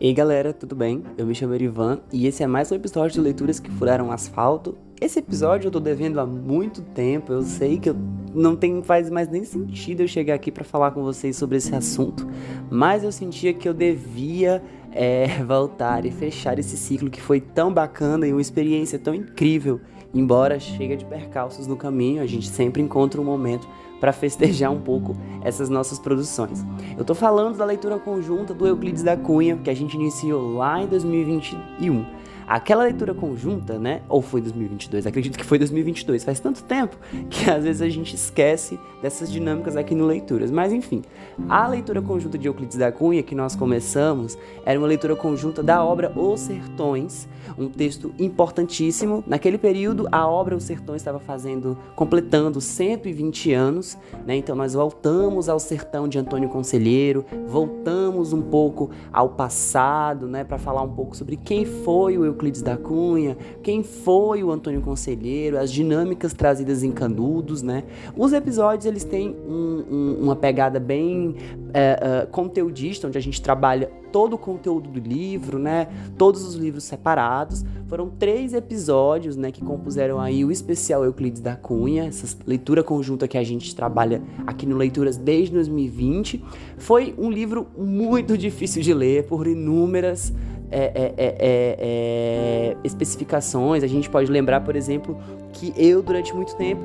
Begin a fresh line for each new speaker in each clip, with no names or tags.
Ei galera, tudo bem? Eu me chamo Erivan e esse é mais um episódio de Leituras que Furaram Asfalto. Esse episódio eu tô devendo há muito tempo, eu sei que eu não tem, faz mais nem sentido eu chegar aqui para falar com vocês sobre esse assunto, mas eu sentia que eu devia é, voltar e fechar esse ciclo que foi tão bacana e uma experiência tão incrível. Embora chegue de percalços no caminho, a gente sempre encontra um momento para festejar um pouco essas nossas produções. Eu estou falando da leitura conjunta do Euclides da Cunha, que a gente iniciou lá em 2021. Aquela leitura conjunta, né? Ou foi 2022? Acredito que foi 2022. Faz tanto tempo que às vezes a gente esquece dessas dinâmicas aqui no Leituras. Mas enfim, a leitura conjunta de Euclides da Cunha que nós começamos era uma leitura conjunta da obra Os Sertões, um texto importantíssimo. Naquele período, a obra Os Sertões estava fazendo, completando 120 anos, né? Então nós voltamos ao sertão de Antônio Conselheiro, voltamos um pouco ao passado, né, para falar um pouco sobre quem foi o Euclides da Cunha, quem foi o Antônio Conselheiro, as dinâmicas trazidas em Canudos, né? Os episódios eles têm um, um, uma pegada bem é, é, conteudista, onde a gente trabalha todo o conteúdo do livro, né? Todos os livros separados. Foram três episódios, né, que compuseram aí o especial Euclides da Cunha, essa leitura conjunta que a gente trabalha aqui no Leituras desde 2020. Foi um livro muito difícil de ler por inúmeras é é, é, é, é, especificações. A gente pode lembrar, por exemplo, que eu, durante muito tempo,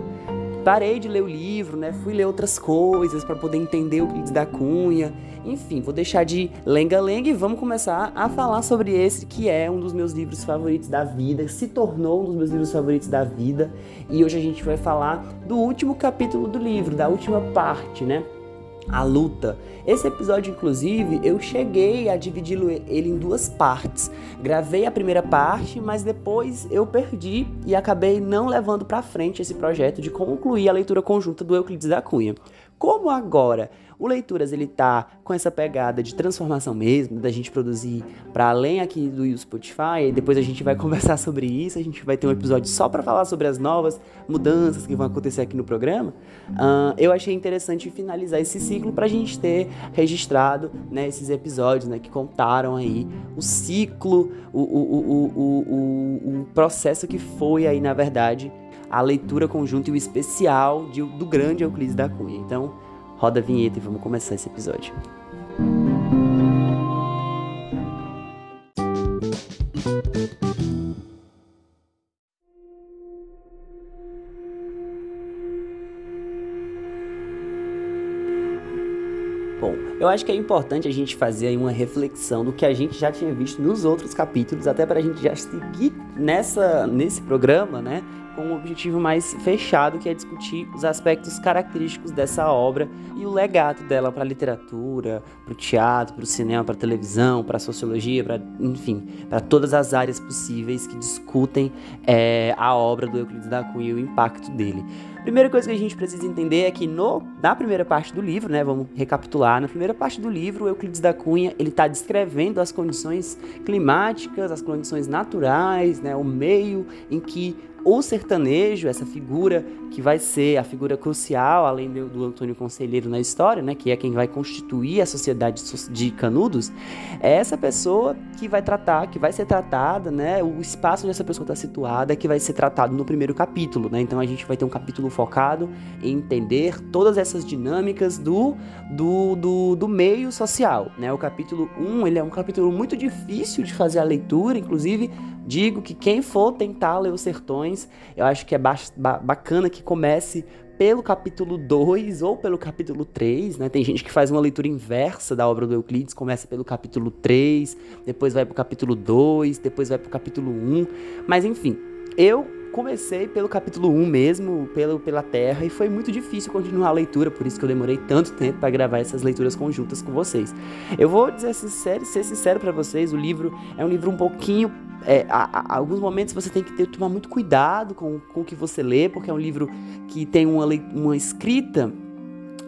parei de ler o livro, né? Fui ler outras coisas para poder entender o Euclides da Cunha. Enfim, vou deixar de lenga-lenga e vamos começar a falar sobre esse que é um dos meus livros favoritos da vida, se tornou um dos meus livros favoritos da vida. E hoje a gente vai falar do último capítulo do livro, da última parte, né? A luta. Esse episódio, inclusive, eu cheguei a dividi-lo ele em duas partes. Gravei a primeira parte, mas depois eu perdi e acabei não levando para frente esse projeto de concluir a leitura conjunta do Euclides da Cunha. Como agora o Leituras ele tá com essa pegada de transformação mesmo, da gente produzir para além aqui do Spotify, e depois a gente vai conversar sobre isso, a gente vai ter um episódio só para falar sobre as novas mudanças que vão acontecer aqui no programa. Uh, eu achei interessante finalizar esse ciclo para a gente ter registrado né, esses episódios né, que contaram aí o ciclo, o, o, o, o, o processo que foi aí, na verdade, a leitura conjunta e o especial de, do grande Euclides da Cunha. Então, roda a vinheta e vamos começar esse episódio. Bom, eu acho que é importante a gente fazer aí uma reflexão do que a gente já tinha visto nos outros capítulos, até para a gente já seguir nessa, nesse programa, né? com um objetivo mais fechado, que é discutir os aspectos característicos dessa obra e o legado dela para a literatura, para o teatro, para o cinema, para a televisão, para a sociologia, para enfim, para todas as áreas possíveis que discutem é, a obra do Euclides da Cunha e o impacto dele. Primeira coisa que a gente precisa entender é que no, na primeira parte do livro, né, vamos recapitular, na primeira parte do livro, Euclides da Cunha ele está descrevendo as condições climáticas, as condições naturais, né, o meio em que o sertanejo, essa figura que vai ser a figura crucial, além do, do, Antônio Conselheiro na história, né, que é quem vai constituir a sociedade de Canudos, é essa pessoa que vai tratar, que vai ser tratada, né, o espaço onde essa pessoa está situada, que vai ser tratado no primeiro capítulo, né, então a gente vai ter um capítulo focado em entender todas essas dinâmicas do, do, do, do meio social, né, o capítulo 1, ele é um capítulo muito difícil de fazer a leitura, inclusive digo que quem for tentar ler os sertões, eu acho que é ba bacana que comece pelo capítulo 2 ou pelo capítulo 3, né? Tem gente que faz uma leitura inversa da obra do Euclides, começa pelo capítulo 3, depois vai pro capítulo 2, depois vai pro capítulo 1, mas enfim, eu comecei pelo capítulo 1 mesmo, pelo, pela Terra, e foi muito difícil continuar a leitura, por isso que eu demorei tanto tempo para gravar essas leituras conjuntas com vocês. Eu vou dizer sincero, ser sincero para vocês, o livro é um livro um pouquinho é, a, a, alguns momentos você tem que ter, tomar muito cuidado com, com o que você lê, porque é um livro que tem uma, uma escrita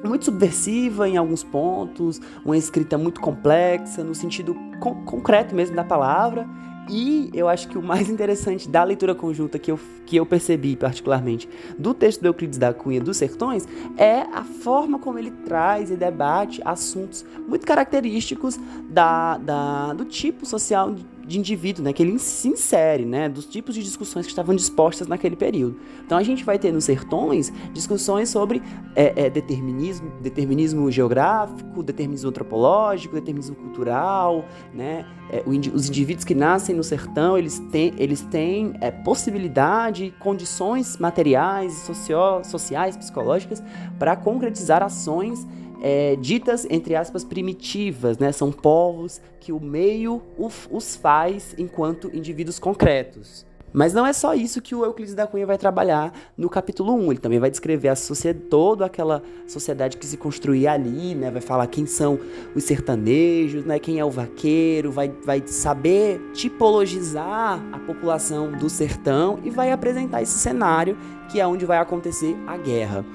muito subversiva em alguns pontos, uma escrita muito complexa, no sentido con concreto mesmo da palavra, E eu acho que o mais interessante da leitura conjunta que eu, que eu percebi, particularmente, do texto do Euclides da Cunha dos Sertões, é a forma como ele traz e debate assuntos muito característicos da, da, do tipo social de indivíduo, né, que ele se insere, né, dos tipos de discussões que estavam dispostas naquele período. Então a gente vai ter nos sertões discussões sobre é, é, determinismo, determinismo geográfico, determinismo antropológico, determinismo cultural, né, é, os indivíduos que nascem no sertão, eles têm, eles têm é, possibilidade, condições materiais, socio, sociais, psicológicas para concretizar ações é, ditas, entre aspas, primitivas, né? São povos que o meio os faz enquanto indivíduos concretos. Mas não é só isso que o Euclides da Cunha vai trabalhar no capítulo 1. Ele também vai descrever a sociedade, toda aquela sociedade que se construía ali, né? Vai falar quem são os sertanejos, né? Quem é o vaqueiro, vai, vai saber tipologizar a população do sertão e vai apresentar esse cenário que é onde vai acontecer a guerra.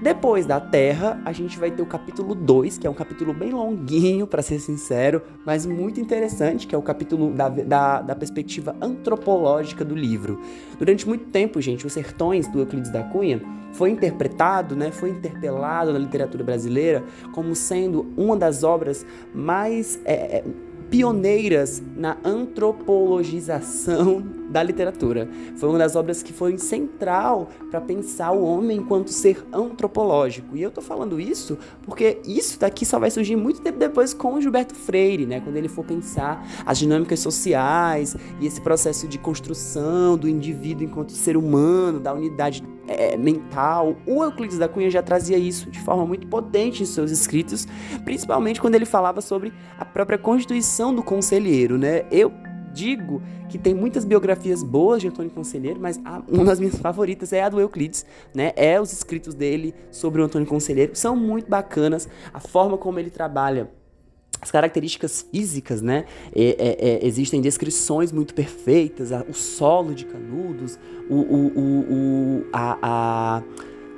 Depois da Terra, a gente vai ter o capítulo 2, que é um capítulo bem longuinho, para ser sincero, mas muito interessante, que é o capítulo da, da, da, perspectiva antropológica do livro. Durante muito tempo, gente, Os Sertões, do Euclides da Cunha, foi interpretado, né, foi interpelado na literatura brasileira como sendo uma das obras mais é, é pioneiras na antropologização da literatura. Foi uma das obras que foi central para pensar o homem enquanto ser antropológico. E eu tô falando isso porque isso daqui só vai surgir muito tempo depois com o Gilberto Freire, né? Quando ele for pensar as dinâmicas sociais e esse processo de construção do indivíduo enquanto ser humano, da unidade é, mental. O Euclides da Cunha já trazia isso de forma muito potente em seus escritos, principalmente quando ele falava sobre a própria constituição do conselheiro, né? Eu digo que tem muitas biografias boas de Antônio Conselheiro, mas a, uma das minhas favoritas é a do Euclides, né? É os escritos dele sobre o Antônio Conselheiro, são muito bacanas, a forma como ele trabalha as características físicas, né? É, é, é, existem descrições muito perfeitas, o solo de Canudos, o, o, o, o a, a,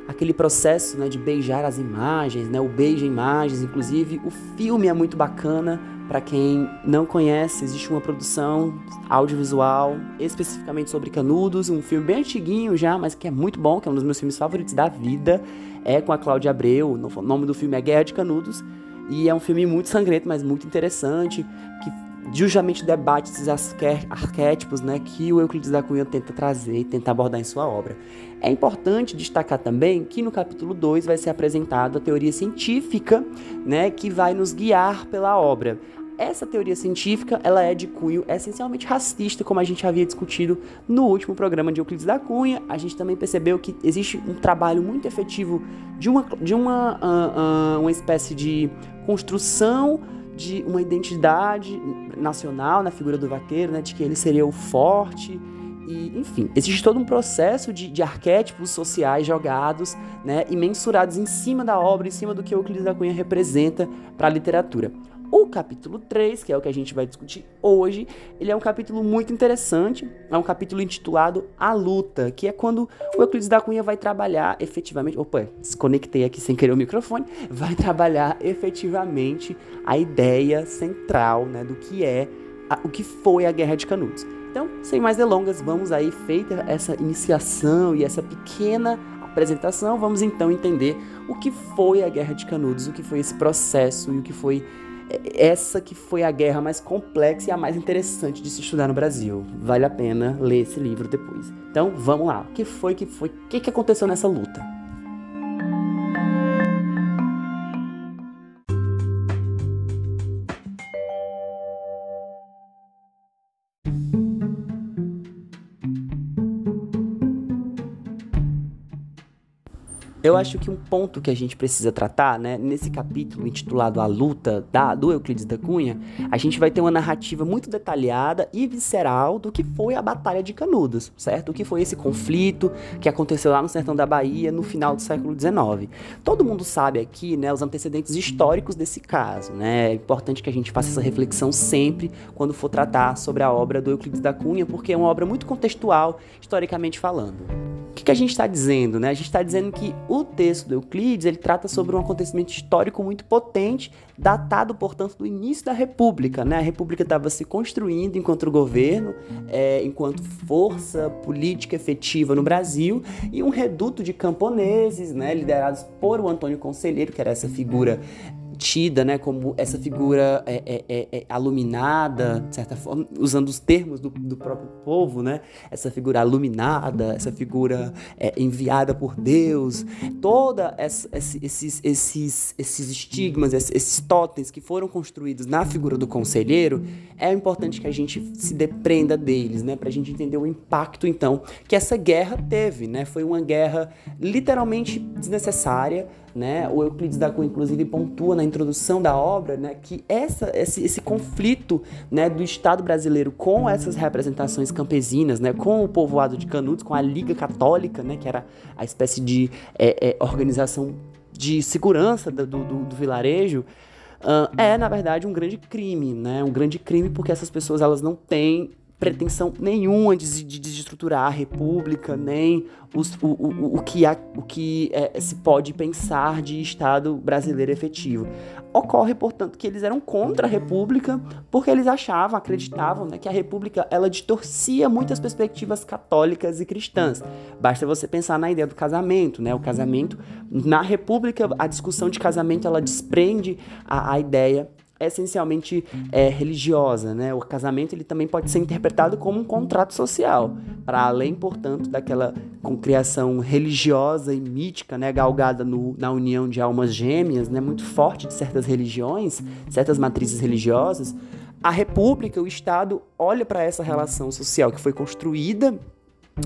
aquele processo né, de beijar as imagens, né? O beijo em imagens, inclusive o filme é muito bacana. Para quem não conhece, existe uma produção audiovisual especificamente sobre Canudos, um filme bem antiguinho já, mas que é muito bom, que é um dos meus filmes favoritos da vida. É com a Cláudia Abreu, o nome do filme é Guerra de Canudos. E é um filme muito sangrento, mas muito interessante, que justamente debate esses arquétipos né, que o Euclides da Cunha tenta trazer e tenta abordar em sua obra. É importante destacar também que no capítulo 2 vai ser apresentada a teoria científica né, que vai nos guiar pela obra. Essa teoria científica, ela é de cunho essencialmente racista, como a gente havia discutido no último programa de Euclides da Cunha. A gente também percebeu que existe um trabalho muito efetivo de uma, de uma, uh, uh, uma espécie de construção de uma identidade nacional na figura do vaqueiro, né, de que ele seria o forte, e, enfim, existe todo um processo de, de arquétipos sociais jogados né, e mensurados em cima da obra, em cima do que Euclides da Cunha representa para a literatura. O capítulo 3, que é o que a gente vai discutir hoje, ele é um capítulo muito interessante, é um capítulo intitulado A Luta, que é quando o Euclides da Cunha vai trabalhar efetivamente, opa, desconectei aqui sem querer o microfone, vai trabalhar efetivamente a ideia central, né, do que é, a, o que foi a Guerra de Canudos. Então, sem mais delongas, vamos aí, feita essa iniciação e essa pequena apresentação, vamos então entender o que foi a Guerra de Canudos, o que foi esse processo e o que foi essa que foi a guerra mais complexa e a mais interessante de se estudar no Brasil. Vale a pena ler esse livro depois. Então, vamos lá. O que foi que foi? O que, que aconteceu nessa luta? Eu acho que um ponto que a gente precisa tratar, né, nesse capítulo intitulado A Luta da, do Euclides da Cunha, a gente vai ter uma narrativa muito detalhada e visceral do que foi a Batalha de Canudos, certo? O que foi esse conflito que aconteceu lá no sertão da Bahia no final do século XIX. Todo mundo sabe aqui, né, os antecedentes históricos desse caso, né? É importante que a gente faça essa reflexão sempre quando for tratar sobre a obra do Euclides da Cunha, porque é uma obra muito contextual, historicamente falando. O que, que a gente está dizendo, né? A gente está dizendo que o texto do Euclides ele trata sobre um acontecimento histórico muito potente, datado, portanto, do início da República. Né? A República estava se construindo enquanto governo, é, enquanto força política efetiva no Brasil, e um reduto de camponeses, né, liderados por o Antônio Conselheiro, que era essa figura tida né, como essa figura é, é, é, é, aluminada, de certa forma, usando os termos do, do próprio povo, né, essa figura aluminada, essa figura é, enviada por Deus, toda essa, esses, esses, esses estigmas, esses totens que foram construídos na figura do conselheiro, é importante que a gente se depreenda deles, né, para a gente entender o impacto, então, que essa guerra teve, né, foi uma guerra literalmente desnecessária, né? O Euclides da Cunha, inclusive, pontua na introdução da obra né, que essa, esse, esse conflito né, do Estado brasileiro com essas representações campesinas, né, com o povoado de Canudos, com a Liga Católica, né, que era a espécie de é, é, organização de segurança do, do, do vilarejo, uh, é, na verdade, um grande crime, né? Um grande crime porque essas pessoas elas não têm pretensão nenhuma de, de desestruturar a república, nem os, o, o, o que, há, o que é, se pode pensar de Estado brasileiro efetivo. Ocorre, portanto, que eles eram contra a república porque eles achavam, acreditavam né, que a república ela distorcia muitas perspectivas católicas e cristãs. Basta você pensar na ideia do casamento, né? O casamento, na república, a discussão de casamento ela desprende a, a ideia essencialmente é, religiosa, né? O casamento ele também pode ser interpretado como um contrato social, para além, portanto, daquela criação religiosa e mítica, né, galgada no, na união de almas gêmeas, né, muito forte de certas religiões, certas matrizes religiosas. A República, o Estado, olha para essa relação social que foi construída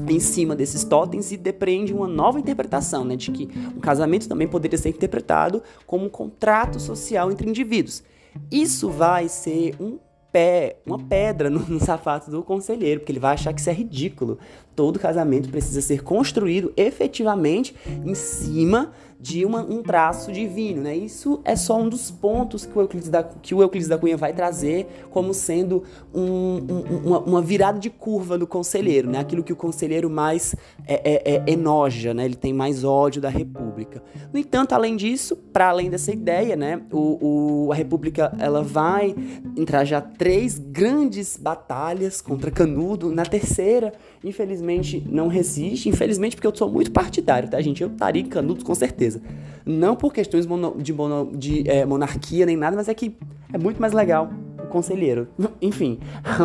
em cima desses totens e depreende uma nova interpretação, né, de que o casamento também poderia ser interpretado como um contrato social entre indivíduos. Isso vai ser um pé, uma pedra no, no sapato do conselheiro, porque ele vai achar que isso é ridículo. Todo casamento precisa ser construído efetivamente em cima de uma, um traço divino, né? Isso é só um dos pontos que o Euclides da, que o Euclides da Cunha vai trazer como sendo um, um, uma, uma, virada de curva do conselheiro, né? Aquilo que o conselheiro mais é, é, é, enoja, né? Ele tem mais ódio da República. No entanto, além disso, para além dessa ideia, né? O, o, a República ela vai entrar já três grandes batalhas contra Canudo. Na terceira, infelizmente, não resiste. Infelizmente, porque eu sou muito partidário, tá, gente? Eu estaria em Canudos com certeza certeza. Não por questões de, mono, de é, monarquia nem nada, mas é que é muito mais legal conselheiro. Enfim,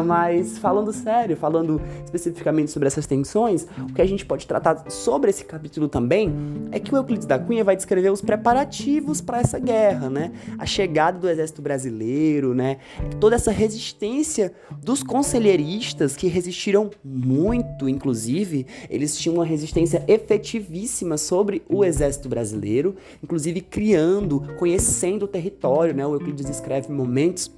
mas falando sério, falando especificamente sobre essas tensões, o que a gente pode tratar sobre esse capítulo também é que o Euclides da Cunha vai descrever os preparativos para essa guerra, né? A chegada do exército brasileiro, né? Toda essa resistência dos conselheiristas que resistiram muito, inclusive, eles tinham uma resistência efetivíssima sobre o exército brasileiro, inclusive criando, conhecendo o território, né? O Euclides escreve momentos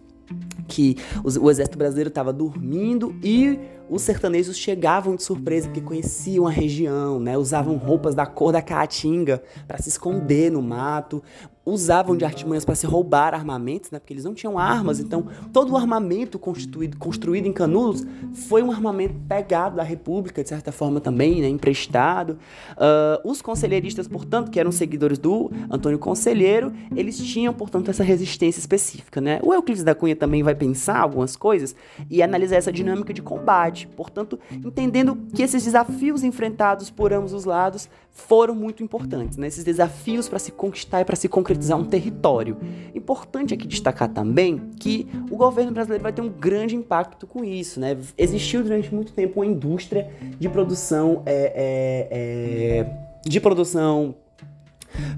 que o exército brasileiro estava dormindo e os sertanejos chegavam de surpresa porque conheciam a região, né? Usavam roupas da cor da caatinga para se esconder no mato, usavam de artimanhas para se roubar armamentos, né? Porque eles não tinham armas, então todo o armamento construído, construído em Canudos foi um armamento pegado da República, de certa forma também, né? Emprestado. Uh, os conselheiristas, portanto, que eram seguidores do Antônio Conselheiro, eles tinham, portanto, essa resistência específica, né? O Euclides da Cunha também vai pensar algumas coisas e analisar essa dinâmica de combate, portanto, entendendo que esses desafios enfrentados por ambos os lados foram muito importantes, né? Esses desafios para se conquistar e para se concretizar um território. Importante aqui destacar também que o governo brasileiro vai ter um grande impacto com isso. Né? Existiu durante muito tempo uma indústria de produção, é, é, é, de produção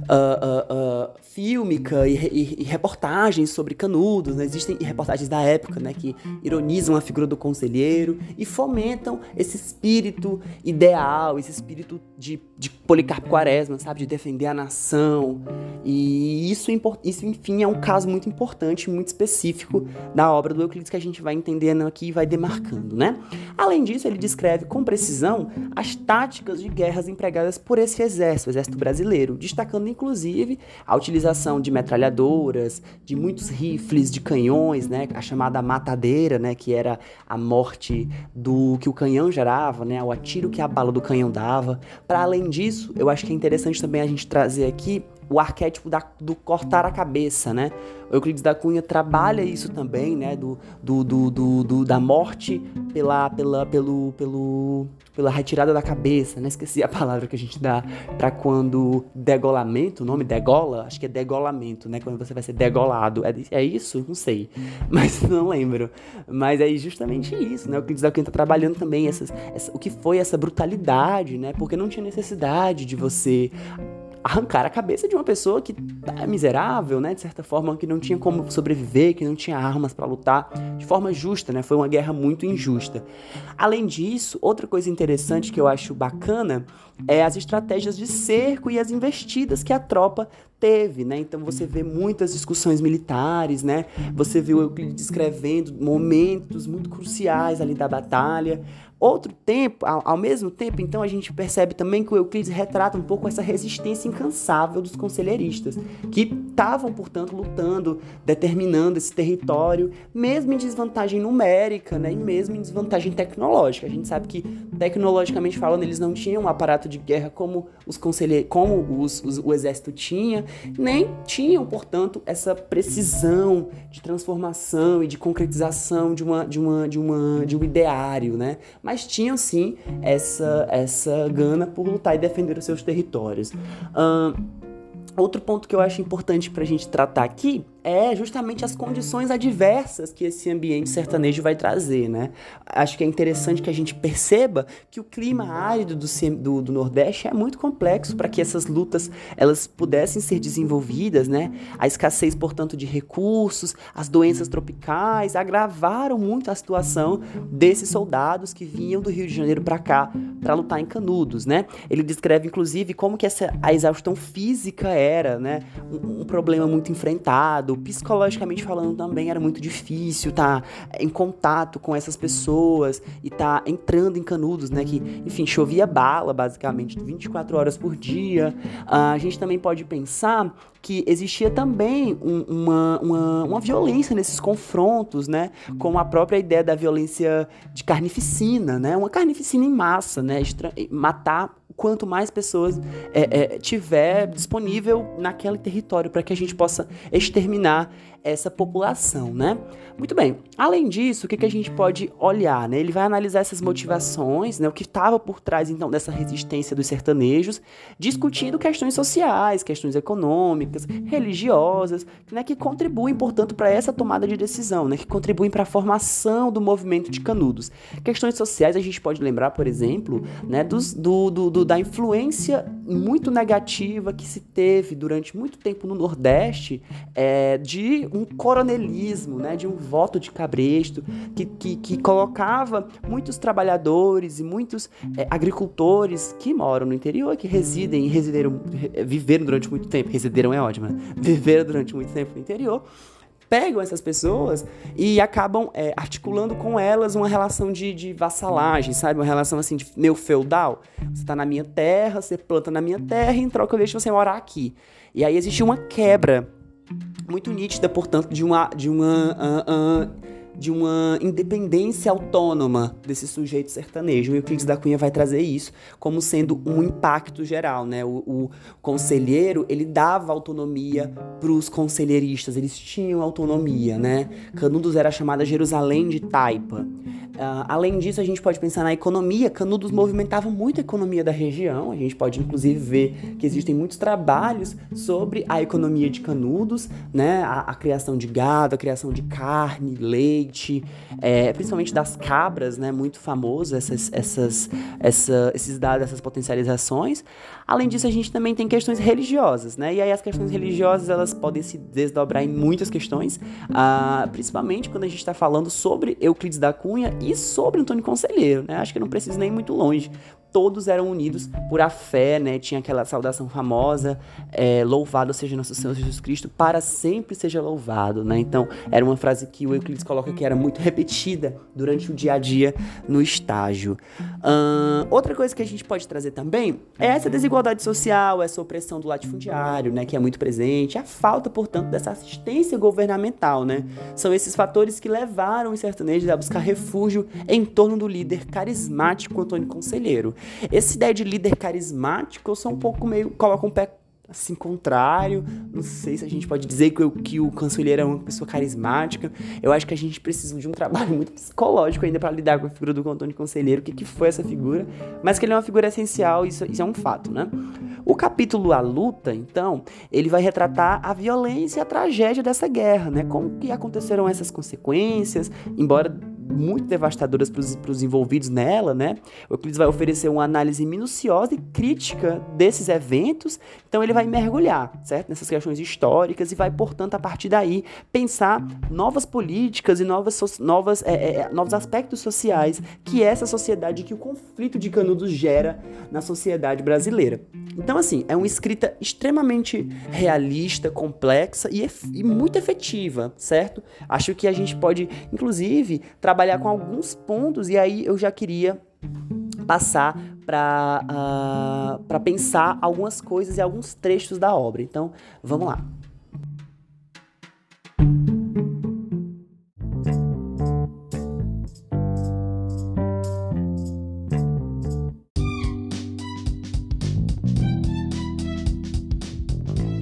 uh, uh, fílmica e, e, e, reportagens sobre canudos, né? existem reportagens da época né, que ironizam a figura do conselheiro e fomentam esse espírito ideal, esse espírito de, de Policarpo Quaresma, sabe, de defender a nação. E isso, isso, enfim, é um caso muito importante, muito específico da obra do Euclides que a gente vai entendendo aqui e vai demarcando, né? Além disso, ele descreve com precisão as táticas de guerras empregadas por esse exército, o exército brasileiro, destacando inclusive a utilização de metralhadoras, de muitos rifles, de canhões, né? A chamada matadeira, né? Que era a morte do que o canhão gerava, né? O atiro que a bala do canhão dava. Para além disso, eu acho que é interessante também a gente trazer aqui o arquétipo da, do cortar a cabeça, né? O Euclides da Cunha trabalha isso também, né? Do, do, do, do, do da morte pela, pela, pelo, pelo, pela retirada da cabeça, né? Esqueci a palavra que a gente dá para quando degolamento, o nome degola, acho que é degolamento, né? Quando você vai ser degolado. É, é isso? Não sei, mas não lembro. Mas é justamente isso, né? O Euclides da Cunha tá trabalhando também essas, essa, o que foi essa brutalidade, né? Porque não tinha necessidade de você arrancar a cabeça de uma pessoa que é miserável, né, de certa forma, que não tinha como sobreviver, que não tinha armas para lutar de forma justa, né? Foi uma guerra muito injusta. Além disso, outra coisa interessante que eu acho bacana é as estratégias de cerco e as investidas que a tropa teve, né? Então você vê muitas discussões militares, né? Você o Euclides descrevendo momentos muito cruciais ali da batalha. Outro tempo, ao, ao, mesmo tempo, então a gente percebe também que o Euclides retrata um pouco essa resistência incansável dos conselheiristas, que estavam, portanto, lutando, determinando esse território, mesmo em desvantagem numérica, né, e mesmo em desvantagem tecnológica. A gente sabe que, tecnologicamente falando, eles não tinham um aparato de guerra como os como os, os, o exército tinha, nem tinham, portanto, essa precisão de transformação e de concretização de uma de uma de uma de um ideário, né? Mas mas tinham sim essa, essa gana por lutar e defender os seus territórios. Um, outro ponto que eu acho importante para a gente tratar aqui é justamente as condições adversas que esse ambiente sertanejo vai trazer, né? Acho que é interessante que a gente perceba que o clima árido do, do, do Nordeste é muito complexo para que essas lutas elas pudessem ser desenvolvidas, né? A escassez, portanto, de recursos, as doenças tropicais agravaram muito a situação desses soldados que vinham do Rio de Janeiro para cá para lutar em Canudos, né? Ele descreve, inclusive, como que essa, a exaustão física era, né? um, um problema muito enfrentado psicologicamente falando também era muito difícil estar tá em contato com essas pessoas e estar tá entrando em canudos, né? Que, enfim, chovia bala basicamente 24 horas por dia. Uh, a gente também pode pensar que existia também um, uma, uma, uma, violência nesses confrontos, né? Com a própria ideia da violência de carnificina, né? Uma carnificina em massa, né? Extra matar quanto mais pessoas é, é, tiver disponível naquele território para que a gente possa exterminar essa população, né? Muito bem. Além disso, o que, que a gente pode olhar, né? Ele vai analisar essas motivações, né? O que estava por trás, então, dessa resistência dos sertanejos, discutindo questões sociais, questões econômicas, religiosas, né? Que contribuem, portanto, para essa tomada de decisão, né? Que contribuem para a formação do movimento de Canudos. Questões sociais, a gente pode lembrar, por exemplo, né? Dos, do, do, do da influência muito negativa que se teve durante muito tempo no Nordeste é, de um coronelismo, né, de um voto de cabresto, que, que, que colocava muitos trabalhadores e muitos é, agricultores que moram no interior, que residem e viveram durante muito tempo, resideram é ótimo, né? viveram durante muito tempo no interior, pegam essas pessoas e acabam é, articulando com elas uma relação de, de vassalagem, sabe? Uma relação assim de meu feudal. Você tá na minha terra, você planta na minha terra e em troca eu deixo você morar aqui. E aí existe uma quebra muito nítida, portanto, de uma, de uma uh, uh, de uma independência autônoma desse sujeito sertanejo. E o Euclides da Cunha vai trazer isso como sendo um impacto geral, né? O, o conselheiro, ele dava autonomia para os conselheiristas, eles tinham autonomia, né? Canudos era chamada Jerusalém de Taipa. Uh, além disso, a gente pode pensar na economia. Canudos movimentava muito a economia da região. A gente pode, inclusive, ver que existem muitos trabalhos sobre a economia de Canudos, né? A, a criação de gado, a criação de carne, leite, é, principalmente das cabras, né? Muito famoso essas, essas, essa, esses dados, essas potencializações. Além disso, a gente também tem questões religiosas, né? E aí as questões religiosas elas podem se desdobrar em muitas questões, uh, principalmente quando a gente está falando sobre Euclides da Cunha e sobre Antônio Conselheiro, né? Acho que não preciso nem ir muito longe todos eram unidos por a fé, né? Tinha aquela saudação famosa, é, louvado seja nosso Senhor Jesus Cristo, para sempre seja louvado, né? Então, era uma frase que o Euclides coloca que era muito repetida durante o dia a dia no estágio. Uh, outra coisa que a gente pode trazer também é essa desigualdade social, essa opressão do latifundiário, né? Que é muito presente, a falta, portanto, dessa assistência governamental, né? São esses fatores que levaram os sertanejos a buscar refúgio em torno do líder carismático Antônio Conselheiro. Essa ideia de líder carismático, eu sou um pouco meio. coloco um pé assim, contrário. Não sei se a gente pode dizer que, que o conselheiro é uma pessoa carismática. Eu acho que a gente precisa de um trabalho muito psicológico ainda para lidar com a figura do Antônio Conselheiro, o que, que foi essa figura, mas que ele é uma figura essencial, isso, isso é um fato, né? O capítulo A Luta, então, ele vai retratar a violência e a tragédia dessa guerra, né? Como que aconteceram essas consequências, embora muito devastadoras para os envolvidos nela, né? O Euclides vai oferecer uma análise minuciosa e crítica desses eventos, então ele vai mergulhar, certo? Nessas questões históricas e vai, portanto, a partir daí, pensar novas políticas e novas, novas, é, é, é, novos aspectos sociais que essa sociedade, que o conflito de Canudos gera na sociedade brasileira. Então, assim, é uma escrita extremamente realista, complexa e, e muito efetiva, certo? Acho que a gente pode, inclusive, trabalhar com alguns pontos e aí eu já queria passar para uh, ah, pensar algumas coisas e alguns trechos da obra. Então, vamos lá.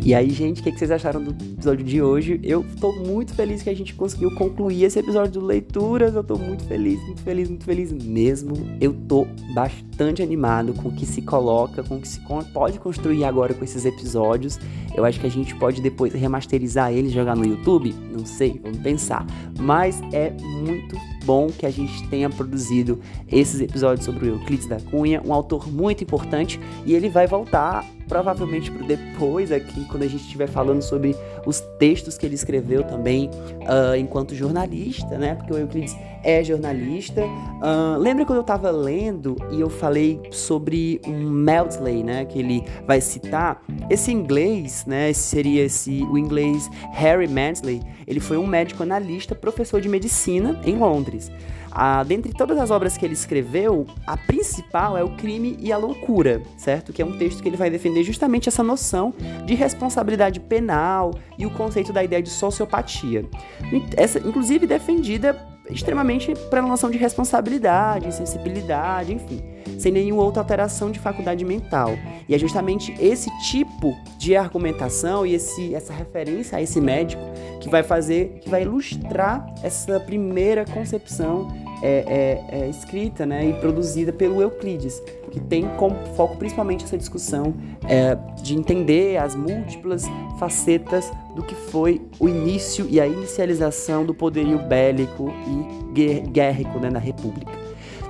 E aí, gente, o que, vocês acharam do episódio de hoje? Eu tô muito feliz que a gente conseguiu concluir esse episódio do Leituras. Eu tô muito feliz, muito feliz, muito feliz mesmo. Eu tô bastante animado com o que se coloca, com o que se pode construir agora com esses episódios. Eu acho que a gente pode depois remasterizar eles, jogar no YouTube. Não sei, vamos pensar. Mas é muito bom que a gente tenha produzido esses episódios sobre o Euclides da Cunha, um autor muito importante, e ele vai voltar provavelmente para depois aqui, quando a gente estiver falando sobre os textos que ele escreveu também uh, enquanto jornalista, né? Porque o Euclides é jornalista. Uh, lembra quando eu estava lendo e eu falei sobre um Maudsley, né? Que ele vai citar. Esse inglês, né? Seria esse, o inglês Harry Maudsley. Ele foi um médico analista, professor de medicina em Londres. Ah, dentre todas as obras que ele escreveu, a principal é O Crime e a Loucura, certo? Que é um texto que ele vai defender justamente essa noção de responsabilidade penal e o conceito da ideia de sociopatia. Essa, inclusive defendida extremamente para noção de responsabilidade, sensibilidade, enfim, sem nenhuma outra alteração de faculdade mental. E é justamente esse tipo de argumentação e esse, essa referência a esse médico que vai fazer, que vai ilustrar essa primeira concepção é, é, é, escrita né, e produzida pelo Euclides, que tem como foco principalmente essa discussão é, de entender as múltiplas facetas do que foi o início e a inicialização do poderio bélico e guerrico né, na República.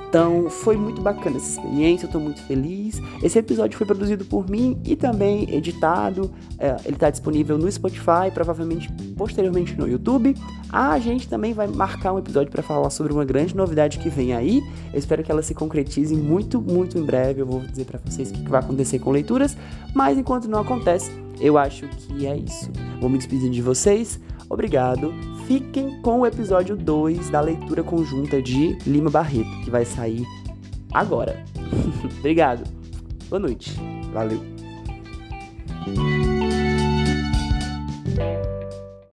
Então foi muito bacana essa experiência, eu estou muito feliz. Esse episódio foi produzido por mim e também editado. É, ele está disponível no Spotify, provavelmente posteriormente no YouTube. A gente também vai marcar um episódio para falar sobre uma grande novidade que vem aí. Eu espero que ela se concretize muito, muito em breve. Eu vou dizer para vocês o que vai acontecer com leituras, mas enquanto não acontece, eu acho que é isso. Vou me despedir de vocês. Obrigado. Fiquem com o episódio 2 da leitura conjunta de Lima Barreto, que vai sair agora. Obrigado. Boa noite. Valeu.